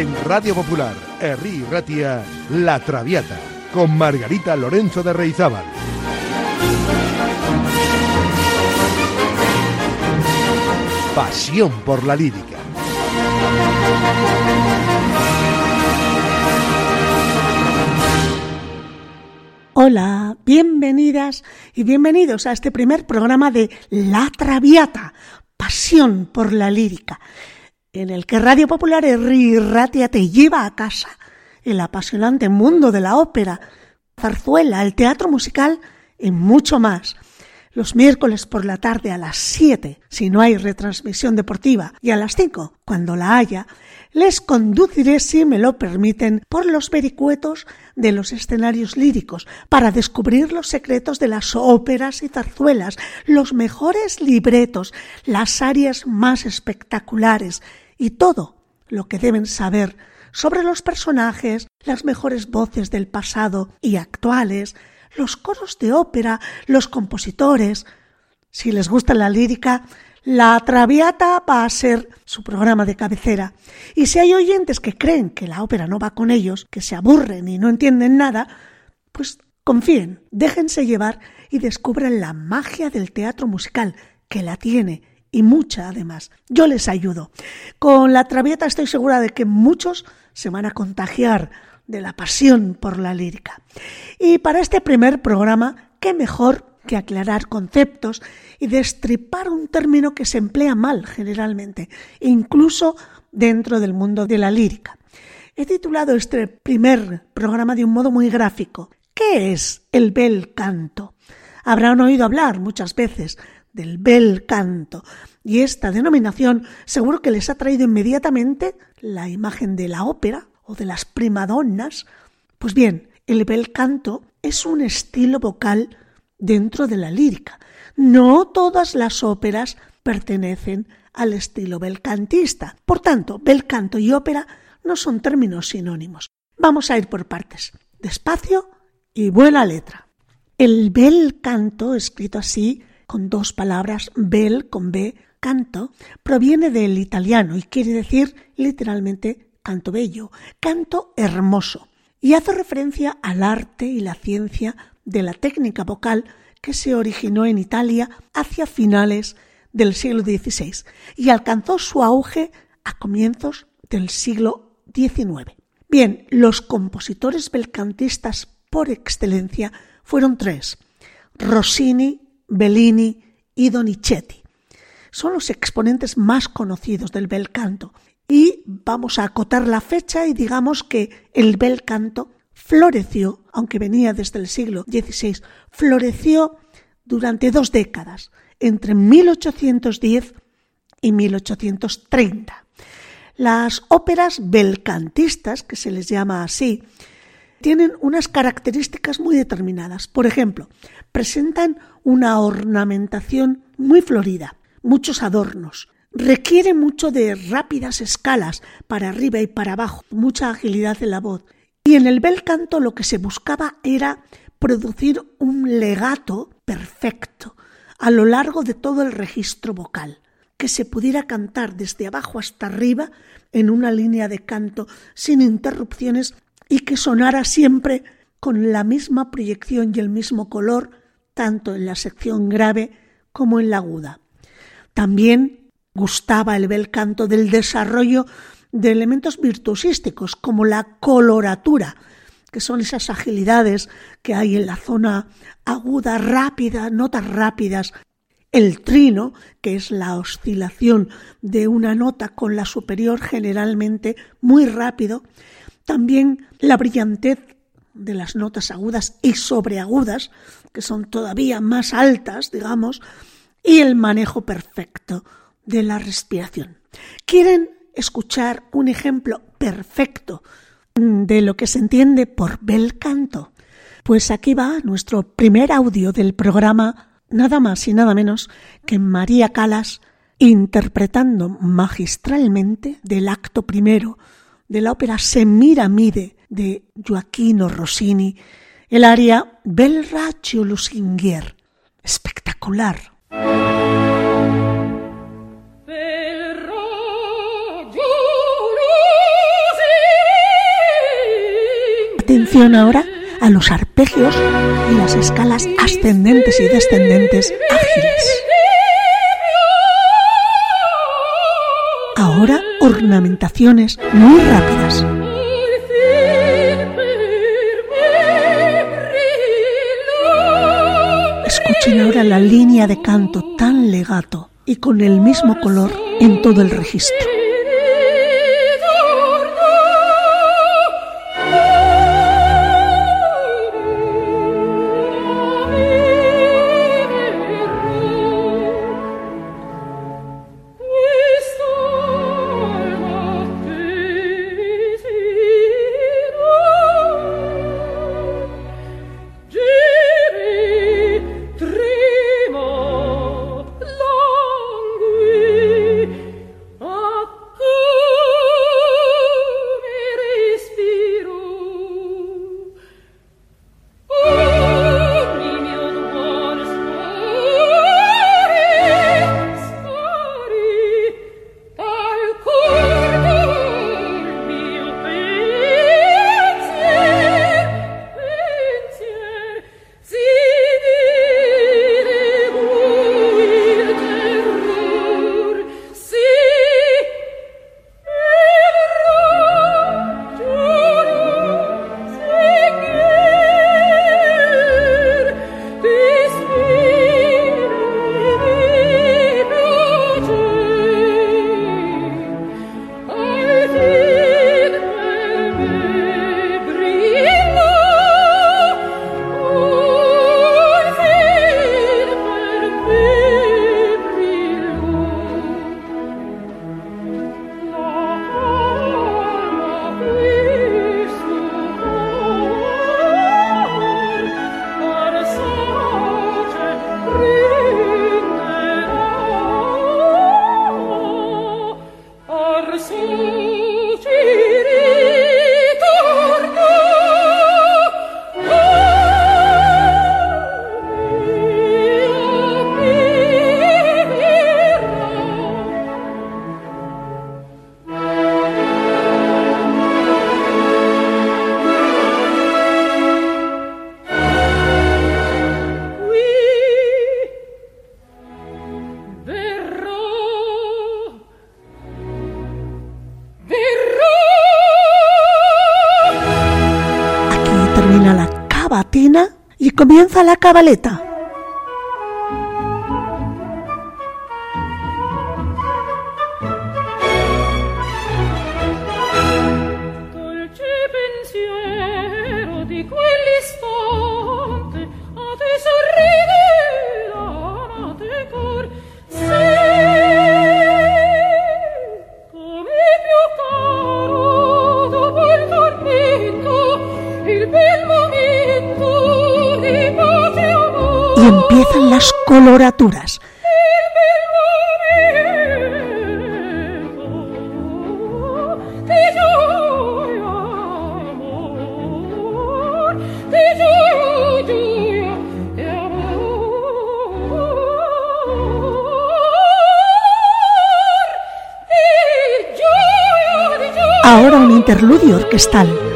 En Radio Popular, Herri Ratia, La Traviata, con Margarita Lorenzo de Reizábal. Pasión por la lírica. Hola, bienvenidas y bienvenidos a este primer programa de La Traviata, Pasión por la lírica, en el que Radio Popular Ratia te lleva a casa el apasionante mundo de la ópera, zarzuela, el teatro musical y mucho más. Los miércoles por la tarde a las 7, si no hay retransmisión deportiva, y a las 5, cuando la haya, les conduciré, si me lo permiten, por los vericuetos de los escenarios líricos, para descubrir los secretos de las óperas y zarzuelas, los mejores libretos, las áreas más espectaculares y todo lo que deben saber sobre los personajes, las mejores voces del pasado y actuales, los coros de ópera, los compositores. Si les gusta la lírica, La Traviata va a ser su programa de cabecera. Y si hay oyentes que creen que la ópera no va con ellos, que se aburren y no entienden nada, pues confíen, déjense llevar y descubran la magia del teatro musical, que la tiene y mucha además. Yo les ayudo. Con la Traviata estoy segura de que muchos se van a contagiar de la pasión por la lírica. Y para este primer programa, qué mejor que aclarar conceptos y destripar un término que se emplea mal generalmente, incluso dentro del mundo de la lírica. He titulado este primer programa de un modo muy gráfico. ¿Qué es el bel canto? Habrán oído hablar muchas veces del bel canto y esta denominación seguro que les ha traído inmediatamente la imagen de la ópera o de las primadonnas. Pues bien, el bel canto es un estilo vocal dentro de la lírica. No todas las óperas pertenecen al estilo belcantista. Por tanto, bel canto y ópera no son términos sinónimos. Vamos a ir por partes, despacio y buena letra. El bel canto, escrito así, con dos palabras, bel con B, canto, proviene del italiano y quiere decir literalmente canto bello, canto hermoso, y hace referencia al arte y la ciencia de la técnica vocal que se originó en Italia hacia finales del siglo XVI y alcanzó su auge a comienzos del siglo XIX. Bien, los compositores belcantistas por excelencia fueron tres, Rossini, Bellini y Donizetti. Son los exponentes más conocidos del bel canto y vamos a acotar la fecha y digamos que el bel canto floreció, aunque venía desde el siglo XVI, floreció durante dos décadas, entre 1810 y 1830. Las óperas belcantistas, que se les llama así, tienen unas características muy determinadas. Por ejemplo, presentan una ornamentación muy florida, muchos adornos, Requiere mucho de rápidas escalas para arriba y para abajo, mucha agilidad en la voz. Y en el bel canto lo que se buscaba era producir un legato perfecto a lo largo de todo el registro vocal, que se pudiera cantar desde abajo hasta arriba en una línea de canto sin interrupciones y que sonara siempre con la misma proyección y el mismo color, tanto en la sección grave como en la aguda. También Gustaba el bel canto del desarrollo de elementos virtuosísticos como la coloratura, que son esas agilidades que hay en la zona aguda, rápida, notas rápidas, el trino, que es la oscilación de una nota con la superior generalmente muy rápido, también la brillantez de las notas agudas y sobreagudas, que son todavía más altas, digamos, y el manejo perfecto de la respiración. ¿Quieren escuchar un ejemplo perfecto de lo que se entiende por bel canto? Pues aquí va nuestro primer audio del programa, nada más y nada menos que María Calas interpretando magistralmente del acto primero de la ópera Semiramide de Gioacchino Rossini, el aria Bel Raccio Lusinghier. Espectacular. Atención ahora a los arpegios y las escalas ascendentes y descendentes ágiles. Ahora ornamentaciones muy rápidas. Escuchen ahora la línea de canto tan legato y con el mismo color en todo el registro. Comienza la cabaleta. Ahora un interludio orquestal.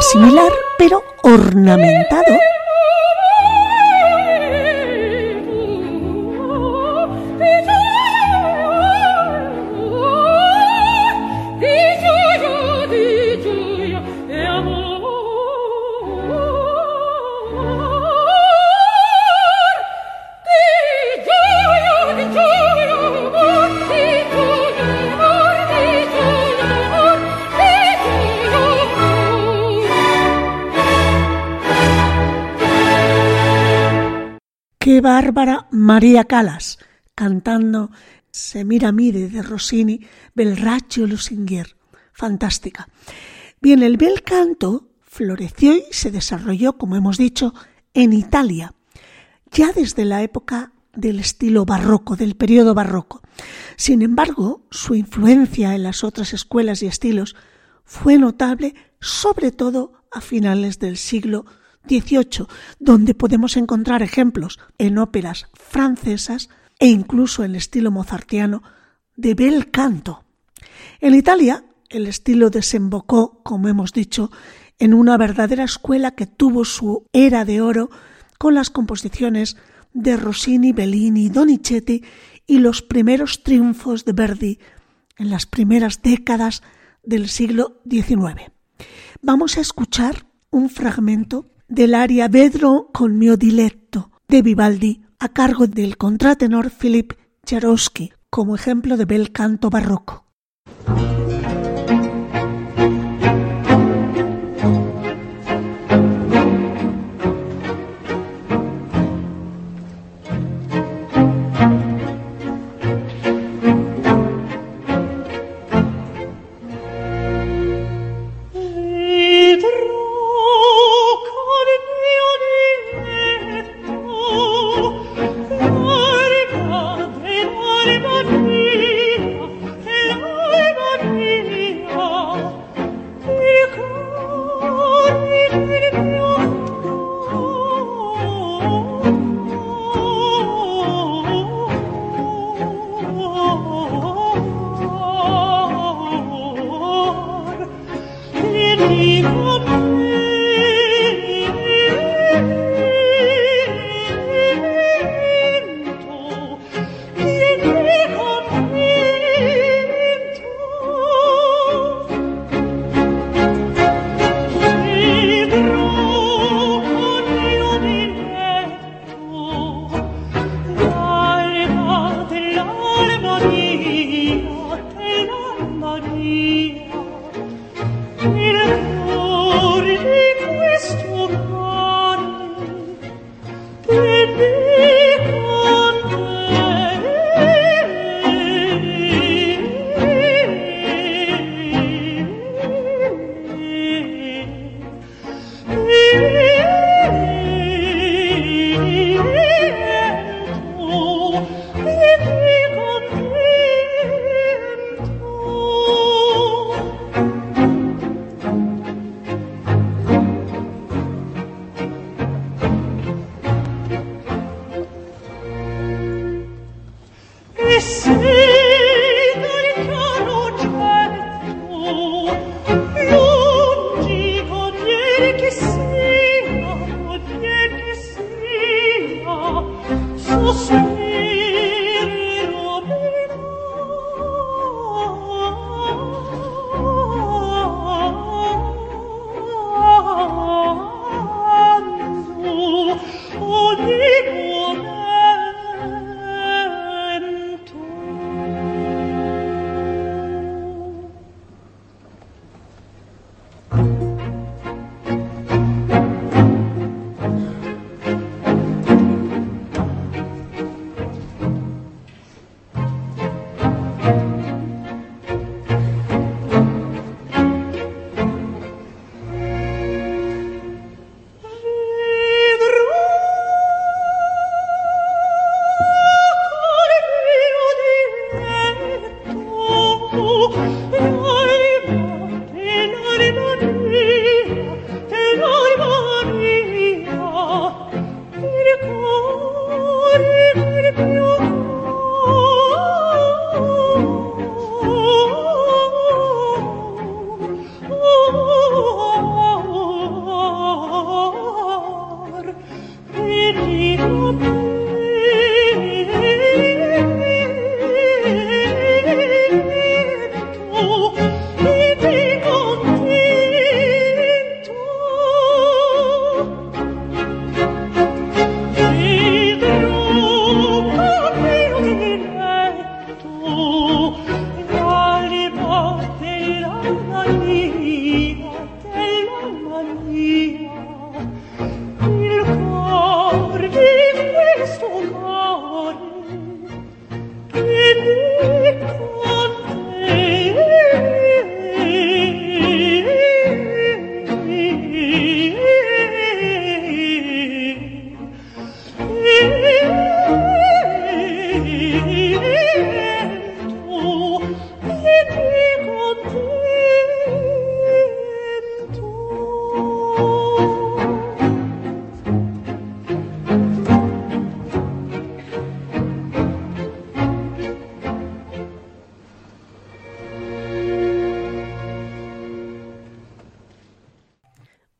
Similar pero ornamentado María Calas cantando Se mira mire de Rossini, Belraccio Lusinguer. Fantástica. Bien, el bel canto floreció y se desarrolló, como hemos dicho, en Italia, ya desde la época del estilo barroco, del periodo barroco. Sin embargo, su influencia en las otras escuelas y estilos fue notable sobre todo a finales del siglo XVIII, donde podemos encontrar ejemplos en óperas francesas e incluso en el estilo mozartiano de bel canto. En Italia, el estilo desembocó, como hemos dicho, en una verdadera escuela que tuvo su era de oro con las composiciones de Rossini, Bellini, Donizetti y los primeros triunfos de Verdi en las primeras décadas del siglo XIX. Vamos a escuchar un fragmento del aria Vedro con mio diletto de Vivaldi a cargo del contratenor Philip Jarowski como ejemplo de bel canto barroco.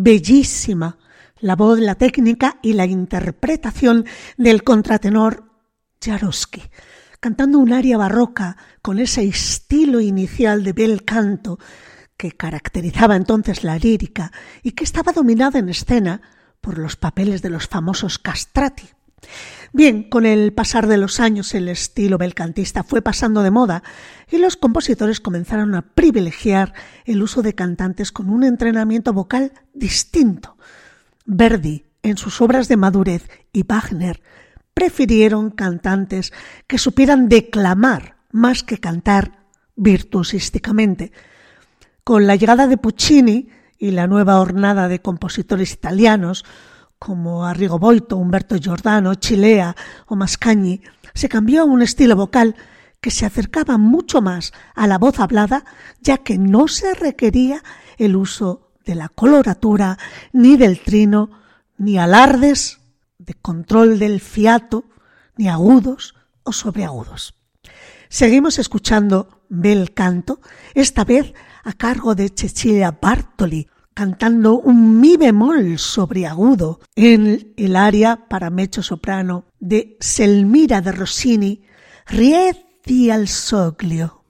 Bellísima la voz, la técnica y la interpretación del contratenor Jaroski, cantando un aria barroca con ese estilo inicial de bel canto que caracterizaba entonces la lírica y que estaba dominada en escena por los papeles de los famosos castrati. Bien, con el pasar de los años el estilo belcantista fue pasando de moda y los compositores comenzaron a privilegiar el uso de cantantes con un entrenamiento vocal distinto. Verdi, en sus obras de madurez, y Wagner prefirieron cantantes que supieran declamar más que cantar virtuosísticamente. Con la llegada de Puccini y la nueva hornada de compositores italianos, como Arrigo Boito, Humberto Giordano, Chilea o Mascagni, se cambió a un estilo vocal que se acercaba mucho más a la voz hablada, ya que no se requería el uso de la coloratura, ni del trino, ni alardes de control del fiato, ni agudos o sobreagudos. Seguimos escuchando Bel Canto, esta vez a cargo de Cecilia Bartoli, cantando un mi bemol sobre agudo en el aria para mecho soprano de Selmira de Rossini, Rieti al soglio.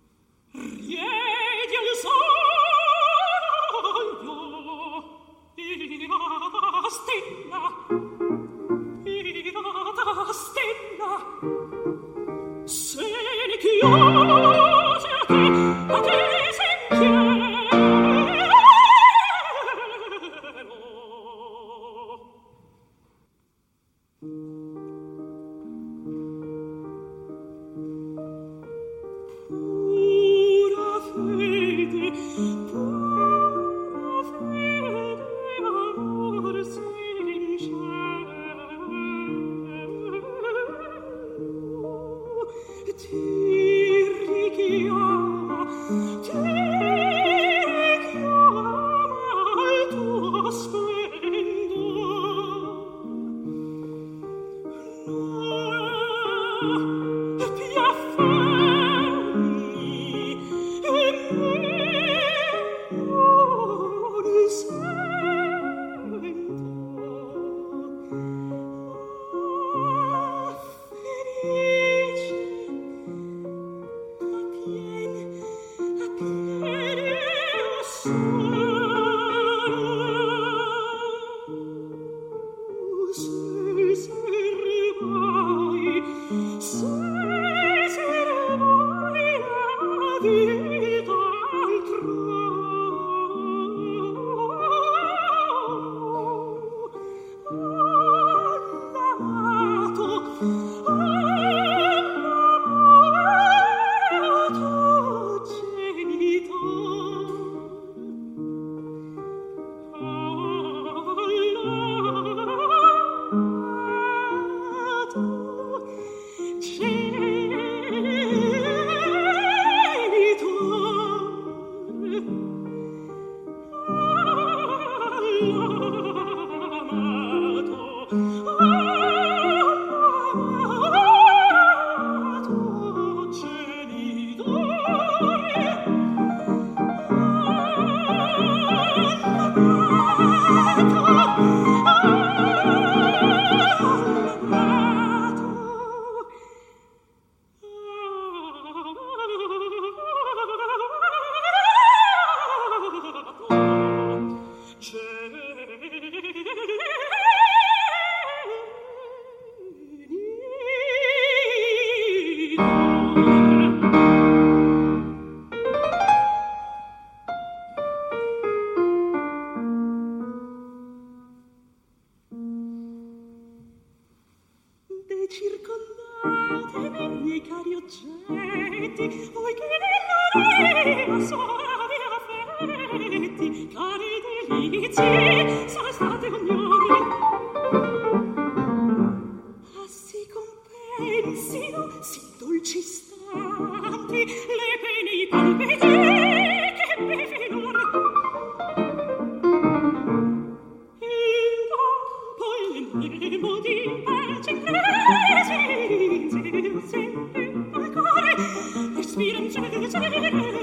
Respirem,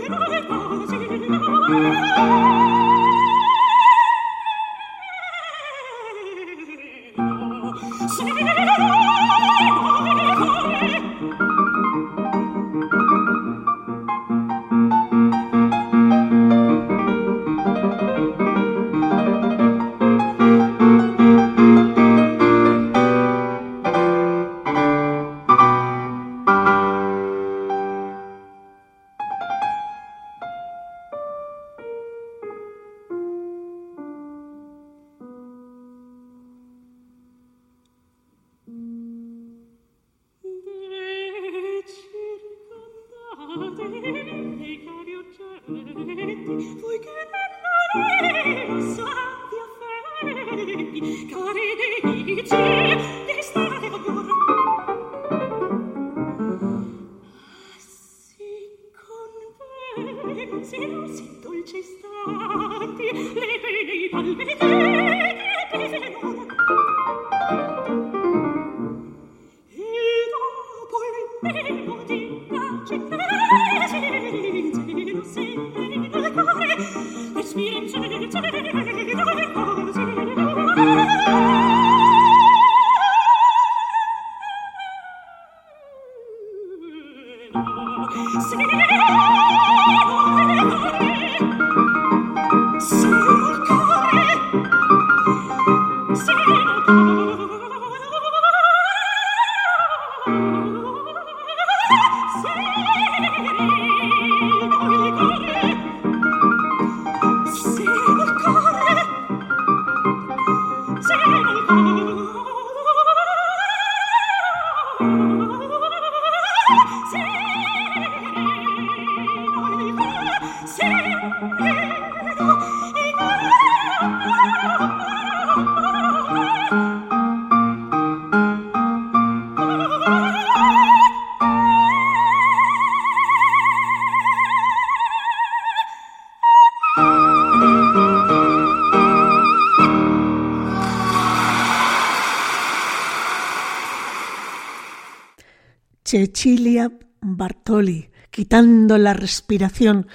Cecilia Bartoli, quitando la respiración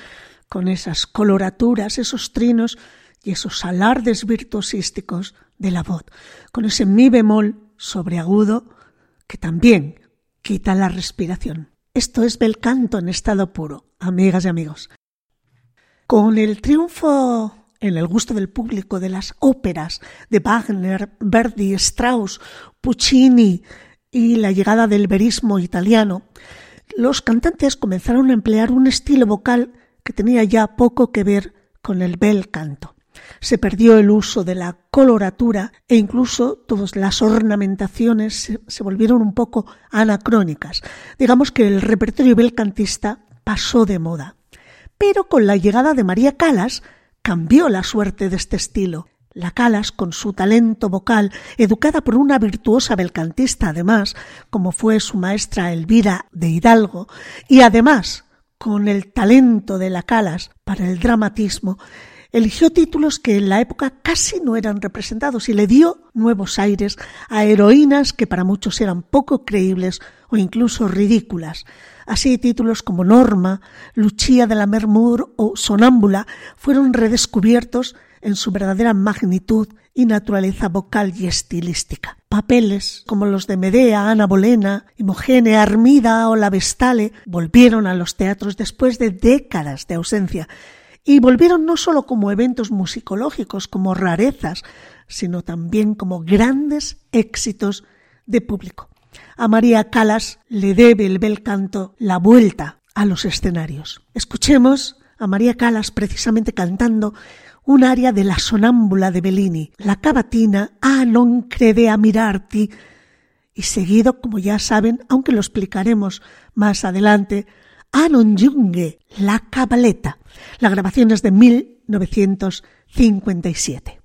con esas coloraturas, esos trinos y esos alardes virtuosísticos de la voz, con ese mi bemol sobreagudo que también quita la respiración. Esto es bel canto en estado puro, amigas y amigos. Con el triunfo en el gusto del público de las óperas de Wagner, Verdi, Strauss, Puccini, y la llegada del verismo italiano, los cantantes comenzaron a emplear un estilo vocal que tenía ya poco que ver con el bel canto. Se perdió el uso de la coloratura e incluso todas las ornamentaciones se, volvieron un poco anacrónicas. Digamos que el repertorio bel cantista pasó de moda. Pero con la llegada de María Calas cambió la suerte de este estilo. La Calas, con su talento vocal, educada por una virtuosa belcantista además, como fue su maestra Elvira de Hidalgo, y además con el talento de la Calas para el dramatismo, eligió títulos que en la época casi no eran representados y le dio nuevos aires a heroínas que para muchos eran poco creíbles o incluso ridículas. Así títulos como Norma, Lucia de la Mermur o Sonámbula fueron redescubiertos en su verdadera magnitud y naturaleza vocal y estilística. Papeles como los de Medea, Ana Bolena, Imogene, Armida o La Vestale volvieron a los teatros después de décadas de ausencia y volvieron no solo como eventos musicológicos, como rarezas, sino también como grandes éxitos de público. A María Calas le debe el bel canto la vuelta a los escenarios. Escuchemos a María Calas precisamente cantando un aria de la sonámbula de Bellini, la cavatina A non crede a mirarti, y seguido, como ya saben, aunque lo explicaremos más adelante, A non giunge, la cabaleta. La grabación es de 1957.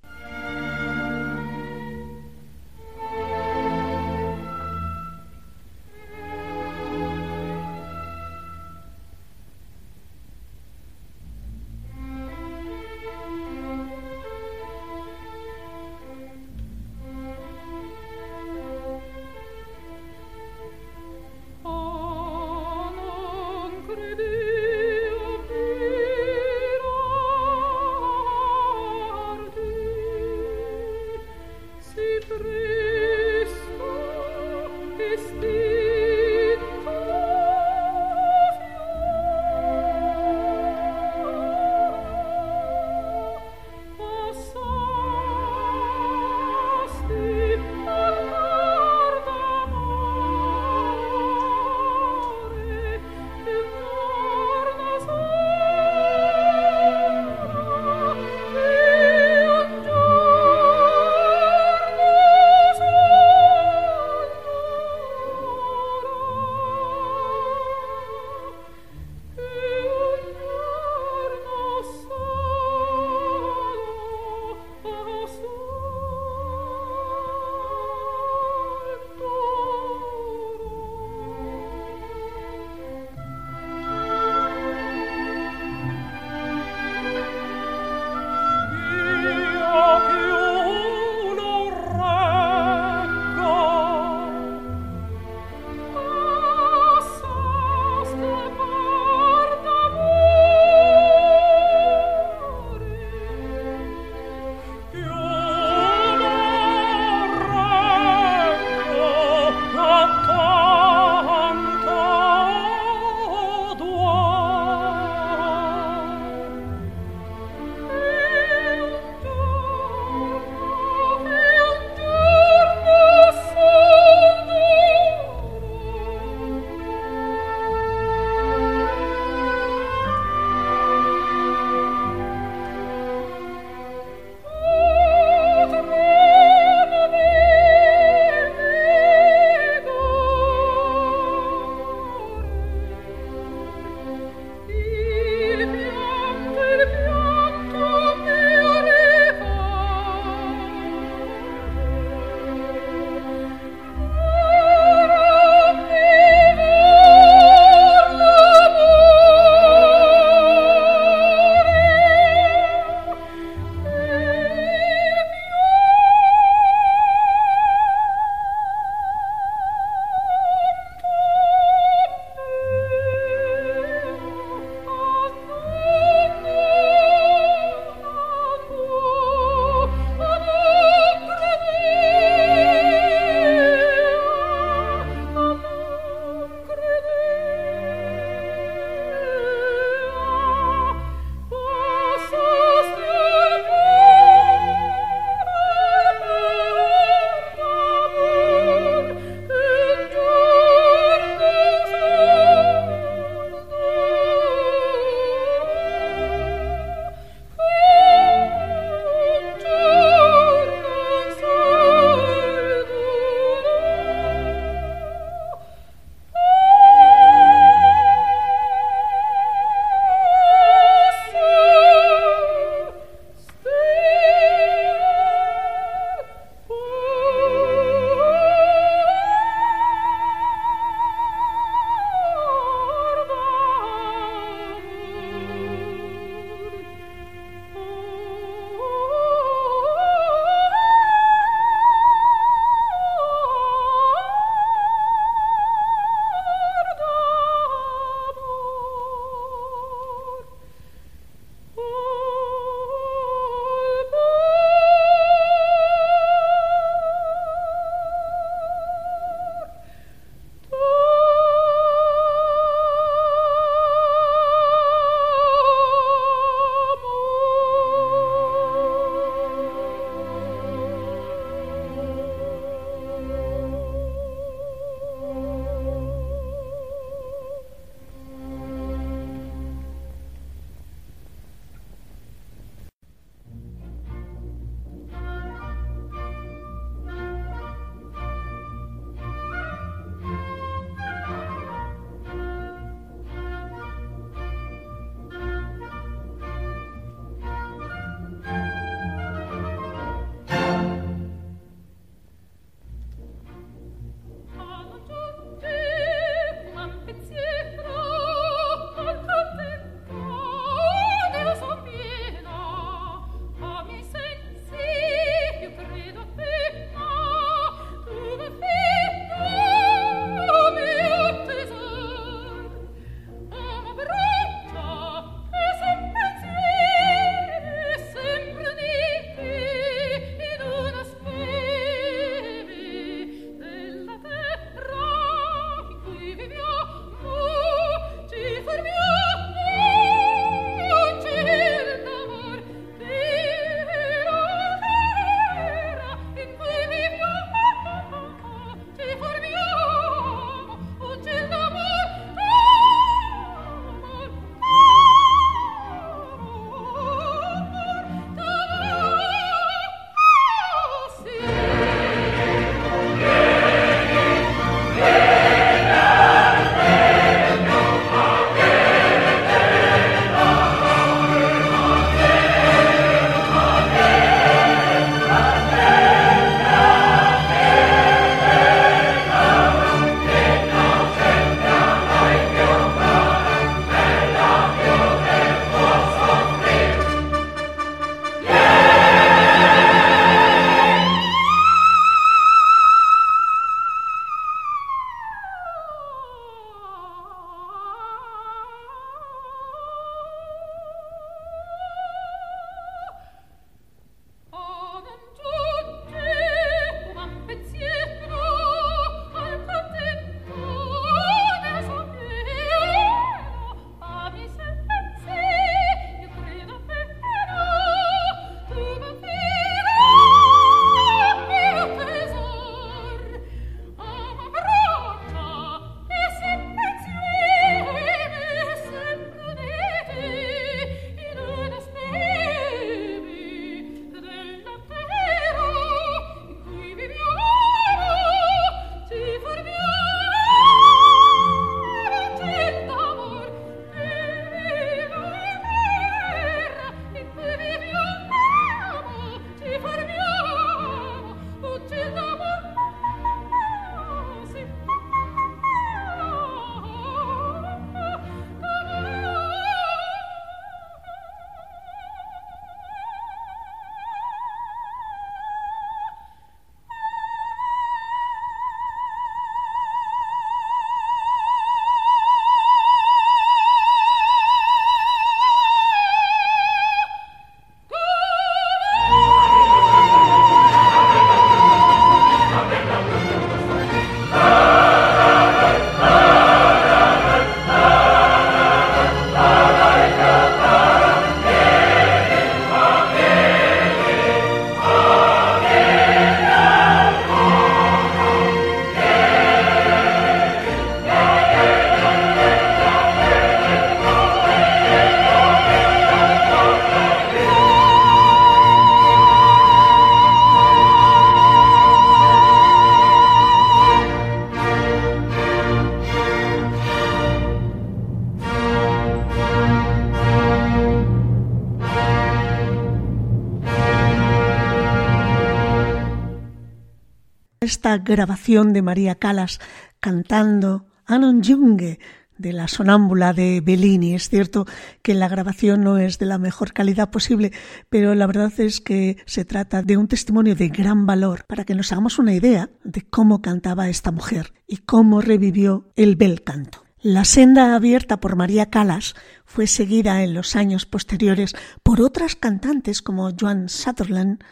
Grabación de María Calas cantando Anon Junge de la sonámbula de Bellini. Es cierto que la grabación no es de la mejor calidad posible, pero la verdad es que se trata de un testimonio de gran valor para que nos hagamos una idea de cómo cantaba esta mujer y cómo revivió el bel canto. La senda abierta por María Calas fue seguida en los años posteriores por otras cantantes como Joan Sutherland,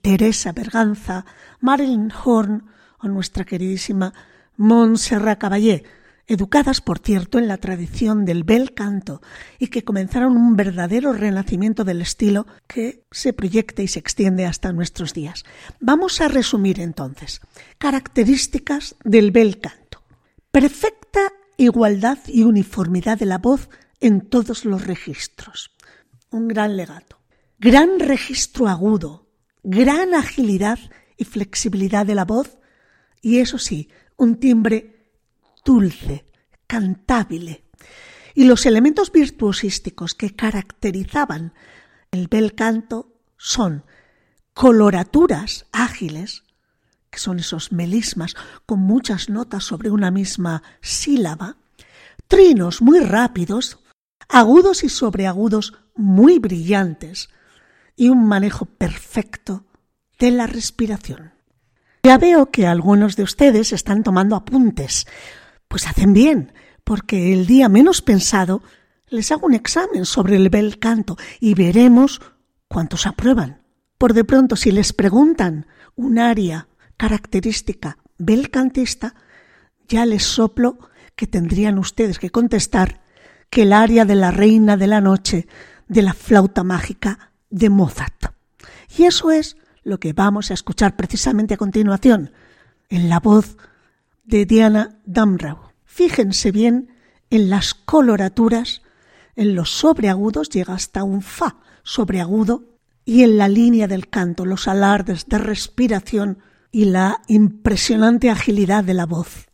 Teresa Berganza, Marilyn Horn o nuestra queridísima Montserrat Caballé, educadas, por cierto, en la tradición del bel canto y que comenzaron un verdadero renacimiento del estilo que se proyecta y se extiende hasta nuestros días. Vamos a resumir entonces características del bel canto. Perfecta igualdad y uniformidad de la voz en todos los registros. Un gran legato. Gran registro agudo, gran agilidad y flexibilidad de la voz y eso sí, un timbre dulce, cantable. Y los elementos virtuosísticos que caracterizaban el bel canto son coloraturas ágiles, que son esos melismas con muchas notas sobre una misma sílaba, trinos muy rápidos, agudos y sobreagudos muy brillantes, y un manejo perfecto de la respiración. Ya veo que algunos de ustedes están tomando apuntes. Pues hacen bien, porque el día menos pensado les hago un examen sobre el bel canto y veremos cuántos aprueban. Por de pronto, si les preguntan un área característica bel cantista, ya les soplo que tendrían ustedes que contestar que el área de la reina de la noche de la flauta mágica de Mozart. Y eso es lo que vamos a escuchar precisamente a continuación, en la voz de Diana Damrau. Fíjense bien en las coloraturas, en los sobreagudos llega hasta un fa sobreagudo y en la línea del canto, los alardes de respiración y la impresionante agilidad de la voz.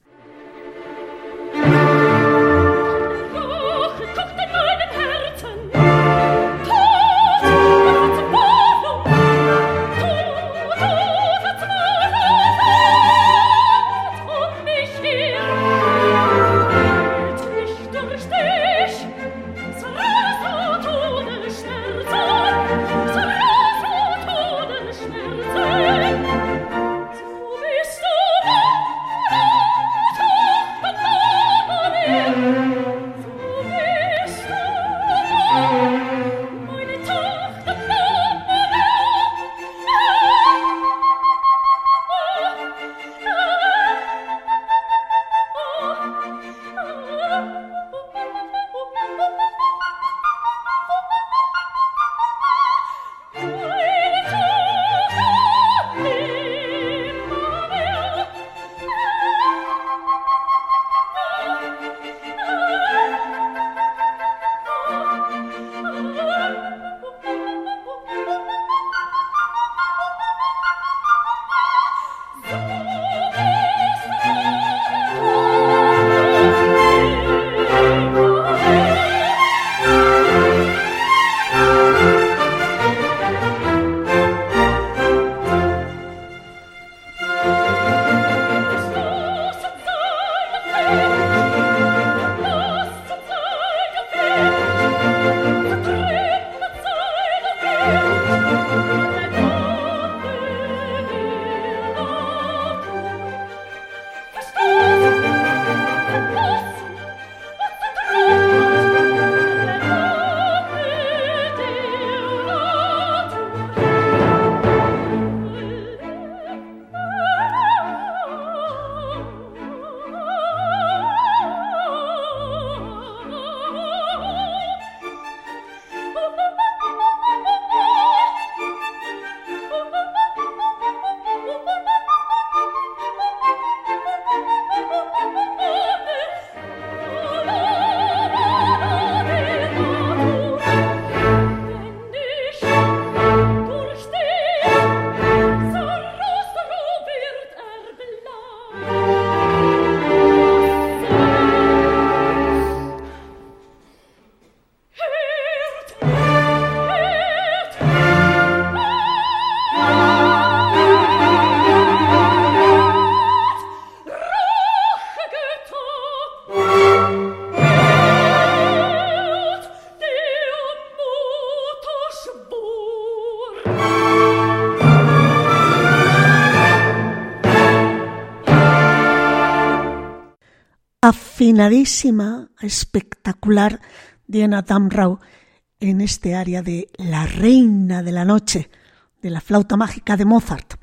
Afinadísima, espectacular Diana Damrau en este área de La Reina de la Noche, de la flauta mágica de Mozart.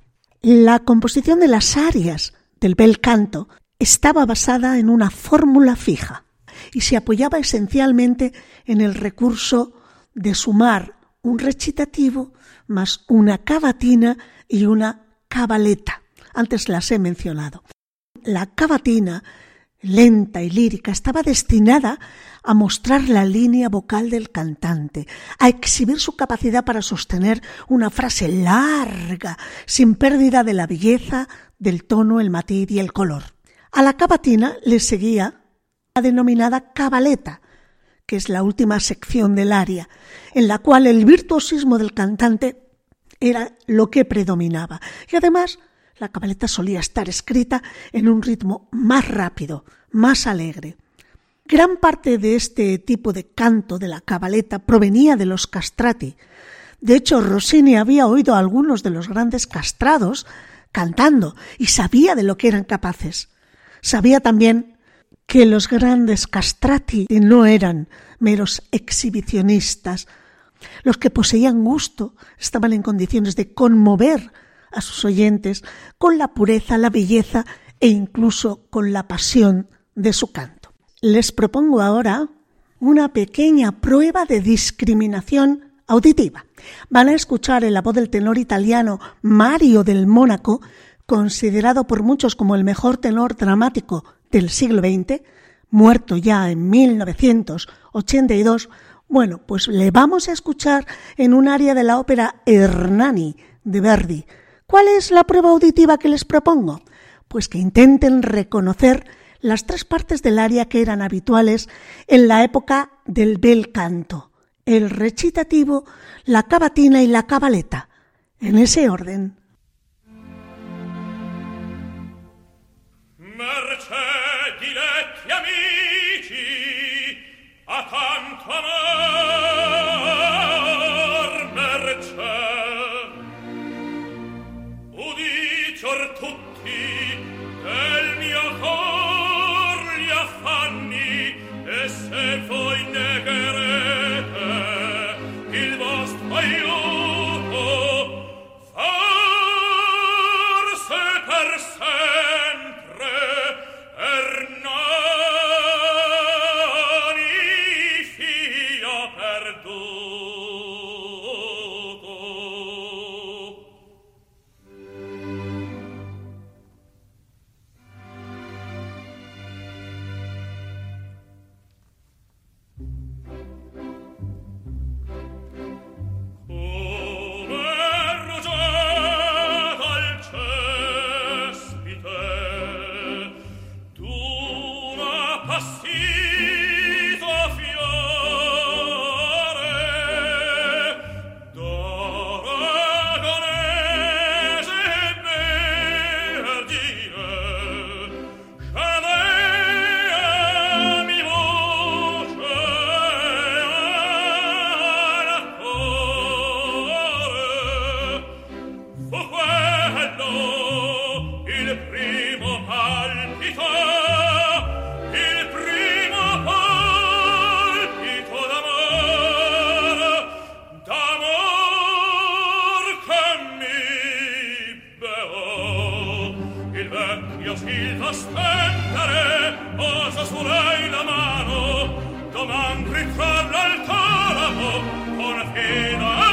La composición de las arias del bel canto estaba basada en una fórmula fija y se apoyaba esencialmente en el recurso de sumar un recitativo más una cavatina y una cabaleta. Antes las he mencionado. La cavatina lenta y lírica, estaba destinada a mostrar la línea vocal del cantante, a exhibir su capacidad para sostener una frase larga, sin pérdida de la belleza, del tono, el matiz y el color. A la cavatina le seguía la denominada cabaleta, que es la última sección del aria, en la cual el virtuosismo del cantante era lo que predominaba. Y además la cabaleta solía estar escrita en un ritmo más rápido, más alegre. Gran parte de este tipo de canto de la cabaleta provenía de los castrati. De hecho, Rossini había oído a algunos de los grandes castrados cantando y sabía de lo que eran capaces. Sabía también que los grandes castrati no eran meros exhibicionistas. Los que poseían gusto estaban en condiciones de conmover a sus oyentes con la pureza, la belleza e incluso con la pasión de su canto. Les propongo ahora una pequeña prueba de discriminación auditiva. Van a escuchar en la voz del tenor italiano Mario del Mónaco, considerado por muchos como el mejor tenor dramático del siglo XX, muerto ya en 1982. Bueno, pues le vamos a escuchar en un área de la ópera Hernani de Verdi, ¿Cuál es la prueba auditiva que les propongo? Pues que intenten reconocer las tres partes del aria que eran habituales en la época del bel canto, el recitativo, la cavatina y la cabaleta, en ese orden. io filo spendere osa su la mano doman ritrarra il talamo con fino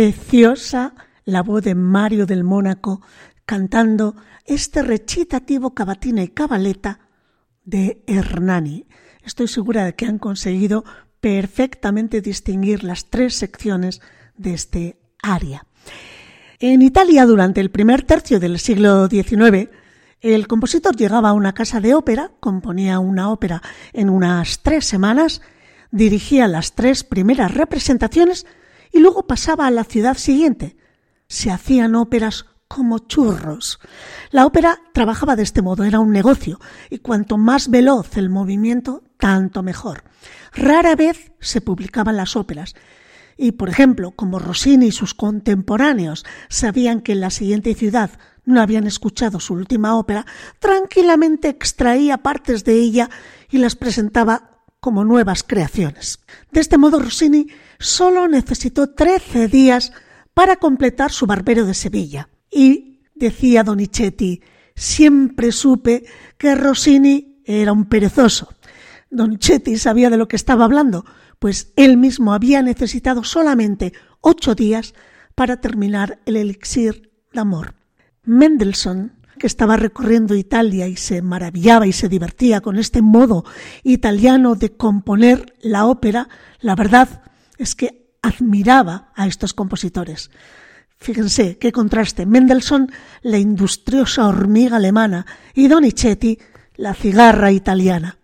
preciosa la voz de Mario del Mónaco cantando este recitativo cavatina y cabaleta de Hernani. Estoy segura de que han conseguido perfectamente distinguir las tres secciones de este aria. En Italia, durante el primer tercio del siglo XIX, el compositor llegaba a una casa de ópera, componía una ópera en unas tres semanas, dirigía las tres primeras representaciones y luego pasaba a la ciudad siguiente. Se hacían óperas como churros. La ópera trabajaba de este modo, era un negocio, y cuanto más veloz el movimiento, tanto mejor. Rara vez se publicaban las óperas, y por ejemplo, como Rossini y sus contemporáneos sabían que en la siguiente ciudad no habían escuchado su última ópera, tranquilamente extraía partes de ella y las presentaba como nuevas creaciones. De este modo, Rossini solo necesitó trece días para completar su Barbero de Sevilla. Y decía Donizetti, siempre supe que Rossini era un perezoso. Donizetti sabía de lo que estaba hablando, pues él mismo había necesitado solamente ocho días para terminar el elixir de amor. Mendelssohn, que estaba recorriendo Italia y se maravillaba y se divertía con este modo italiano de componer la ópera, la verdad es que admiraba a estos compositores. Fíjense qué contraste. Mendelssohn, la industriosa hormiga alemana, y Donizetti, la cigarra italiana.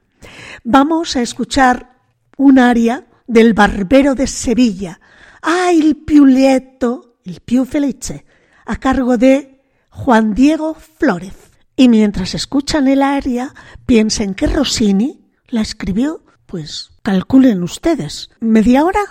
Vamos a escuchar un aria del Barbero de Sevilla, Ah, il più lieto, il più felice, a cargo de Juan Diego Flórez. Y mientras escuchan el aria, piensen que Rossini la escribió, pues calculen ustedes, media hora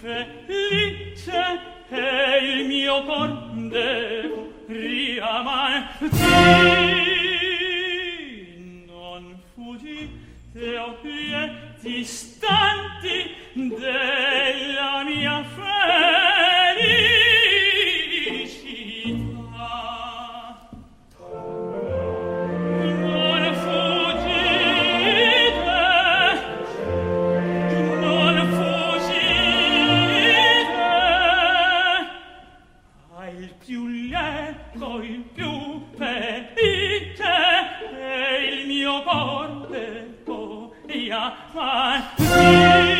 felice e il mio cor devo riamare ti non fuggite o piedi stanti della mia fede lieto il più felice e il mio corpo ia far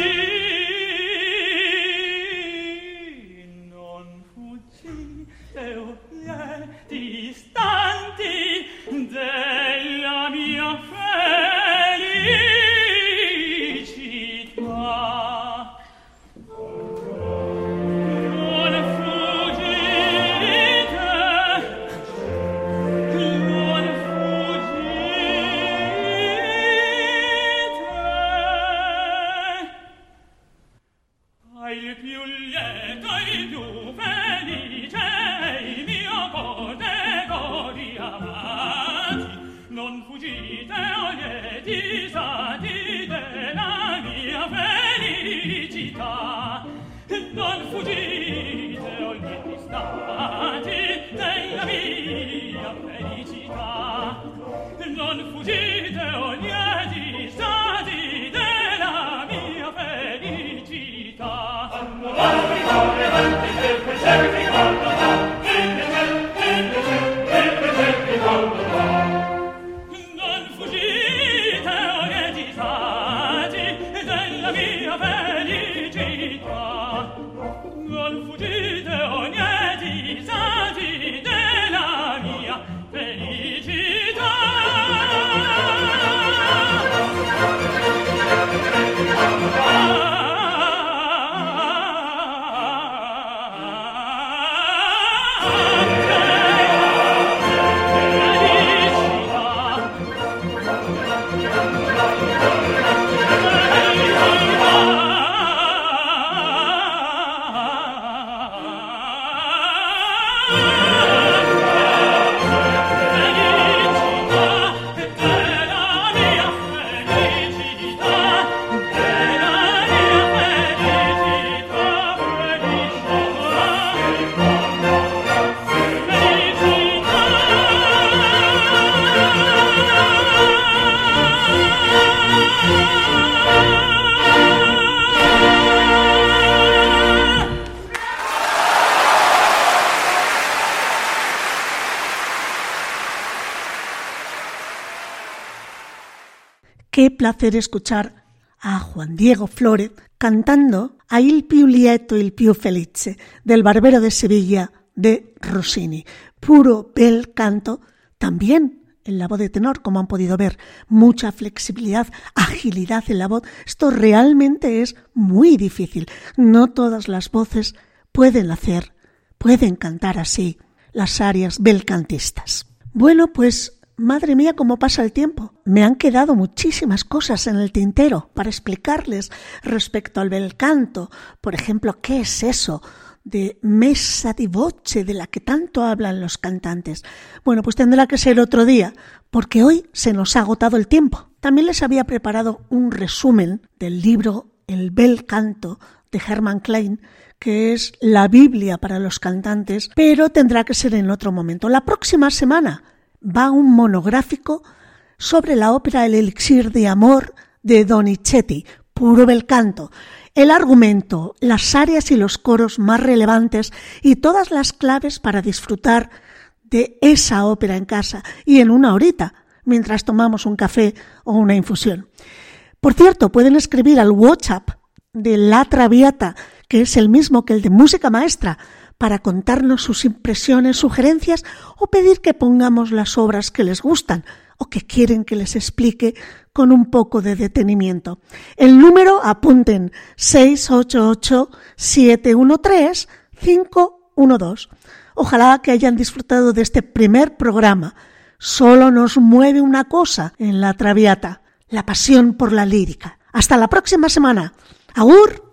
placer escuchar a Juan Diego Flores cantando a Il più lieto, il più felice del Barbero de Sevilla de Rossini. Puro bel canto, también en la voz de tenor, como han podido ver, mucha flexibilidad, agilidad en la voz. Esto realmente es muy difícil. No todas las voces pueden hacer, pueden cantar así las arias belcantistas. Bueno, pues Madre mía, cómo pasa el tiempo. Me han quedado muchísimas cosas en el tintero para explicarles respecto al bel canto. Por ejemplo, ¿qué es eso de mesa di voce de la que tanto hablan los cantantes? Bueno, pues tendrá que ser otro día, porque hoy se nos ha agotado el tiempo. También les había preparado un resumen del libro El bel canto de Hermann Klein, que es la Biblia para los cantantes, pero tendrá que ser en otro momento. La próxima semana va un monográfico sobre la ópera El elixir de amor de Donizetti, puro bel canto. El argumento, las áreas y los coros más relevantes y todas las claves para disfrutar de esa ópera en casa y en una horita, mientras tomamos un café o una infusión. Por cierto, pueden escribir al WhatsApp de La Traviata, que es el mismo que el de Música Maestra, para contarnos sus impresiones, sugerencias o pedir que pongamos las obras que les gustan o que quieren que les explique con un poco de detenimiento. El número apunten 688-713-512. Ojalá que hayan disfrutado de este primer programa. Solo nos mueve una cosa en la Traviata, la pasión por la lírica. Hasta la próxima semana. ¡Agur!